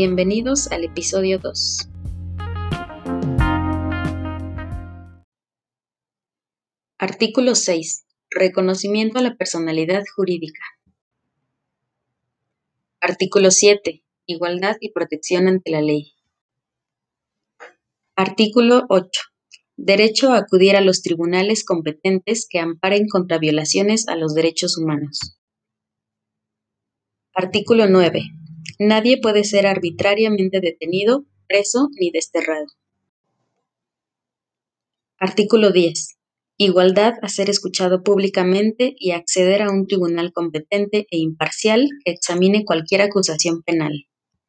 Bienvenidos al episodio 2. Artículo 6. Reconocimiento a la personalidad jurídica. Artículo 7. Igualdad y protección ante la ley. Artículo 8. Derecho a acudir a los tribunales competentes que amparen contra violaciones a los derechos humanos. Artículo 9. Nadie puede ser arbitrariamente detenido, preso ni desterrado. Artículo 10. Igualdad a ser escuchado públicamente y acceder a un tribunal competente e imparcial que examine cualquier acusación penal.